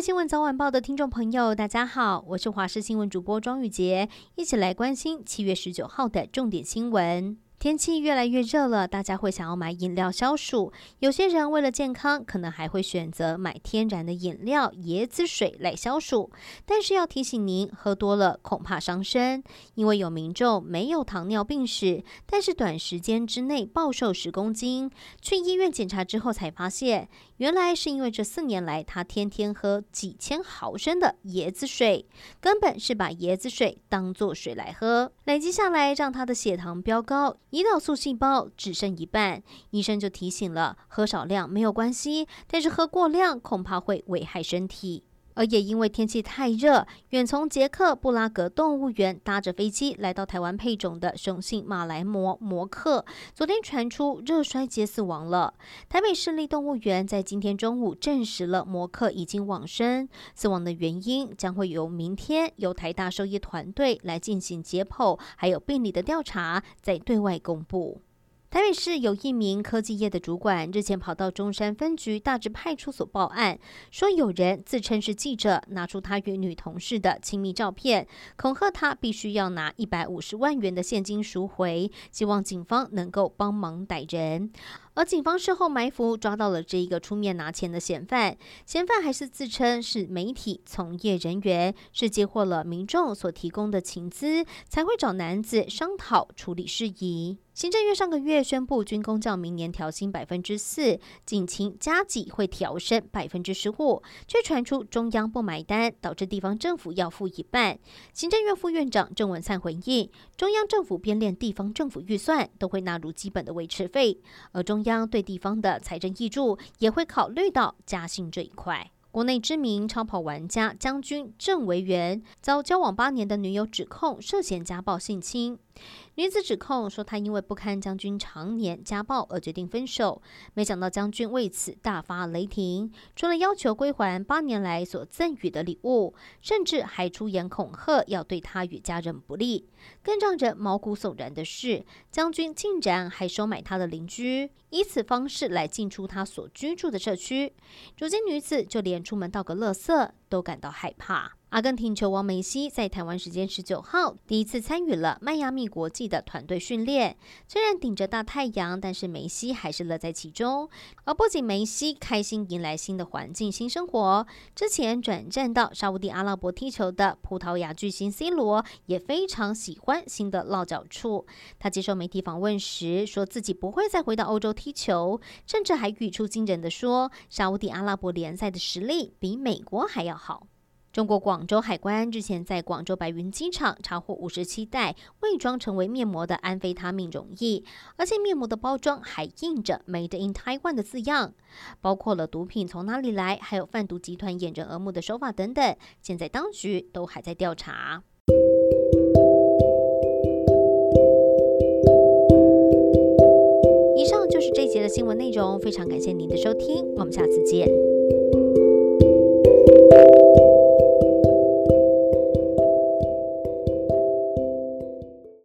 新闻早晚报的听众朋友，大家好，我是华视新闻主播庄玉洁，一起来关心七月十九号的重点新闻。天气越来越热了，大家会想要买饮料消暑。有些人为了健康，可能还会选择买天然的饮料椰子水来消暑。但是要提醒您，喝多了恐怕伤身，因为有民众没有糖尿病史，但是短时间之内暴瘦十公斤，去医院检查之后才发现，原来是因为这四年来他天天喝几千毫升的椰子水，根本是把椰子水当作水来喝，累积下来让他的血糖飙高。胰岛素细胞只剩一半，医生就提醒了：喝少量没有关系，但是喝过量恐怕会危害身体。而也因为天气太热，远从捷克布拉格动物园搭着飞机来到台湾配种的雄性马来貘摩克，昨天传出热衰竭死亡了。台北市立动物园在今天中午证实了摩克已经往生，死亡的原因将会由明天由台大兽医团队来进行解剖，还有病理的调查，再对外公布。台北市有一名科技业的主管，日前跑到中山分局大直派出所报案，说有人自称是记者，拿出他与女同事的亲密照片，恐吓他必须要拿一百五十万元的现金赎回，希望警方能够帮忙逮人。而警方事后埋伏，抓到了这一个出面拿钱的嫌犯，嫌犯还是自称是媒体从业人员，是接获了民众所提供的情资，才会找男子商讨处理事宜。行政院上个月宣布，军公教明年调薪百分之四，警勤加给会调升百分之十五，却传出中央不买单，导致地方政府要付一半。行政院副院长郑文灿回应，中央政府编列地方政府预算，都会纳入基本的维持费，而中央对地方的财政挹注也会考虑到加薪这一块。国内知名超跑玩家将军郑维元遭交往八年的女友指控涉嫌家暴性侵。女子指控说，她因为不堪将军常年家暴而决定分手。没想到将军为此大发雷霆，除了要求归还八年来所赠予的礼物，甚至还出言恐吓要对她与家人不利。更让人毛骨悚然的是，将军竟然还收买他的邻居，以此方式来进出他所居住的社区。如今女子就连出门倒个垃圾都感到害怕。阿根廷球王梅西在台湾时间十九号第一次参与了迈阿密国际的团队训练。虽然顶着大太阳，但是梅西还是乐在其中。而不仅梅西开心迎来新的环境、新生活，之前转战到沙乌地阿拉伯踢球的葡萄牙巨星 C 罗也非常喜欢新的落脚处。他接受媒体访问时说自己不会再回到欧洲踢球，甚至还语出惊人的说，沙乌地阿拉伯联赛的实力比美国还要好。中国广州海关日前在广州白云机场查获五十七袋伪装成为面膜的安非他命溶液，而且面膜的包装还印着 “Made in Taiwan” 的字样，包括了毒品从哪里来，还有贩毒集团掩人耳目的手法等等，现在当局都还在调查。以上就是这节的新闻内容，非常感谢您的收听，我们下次见。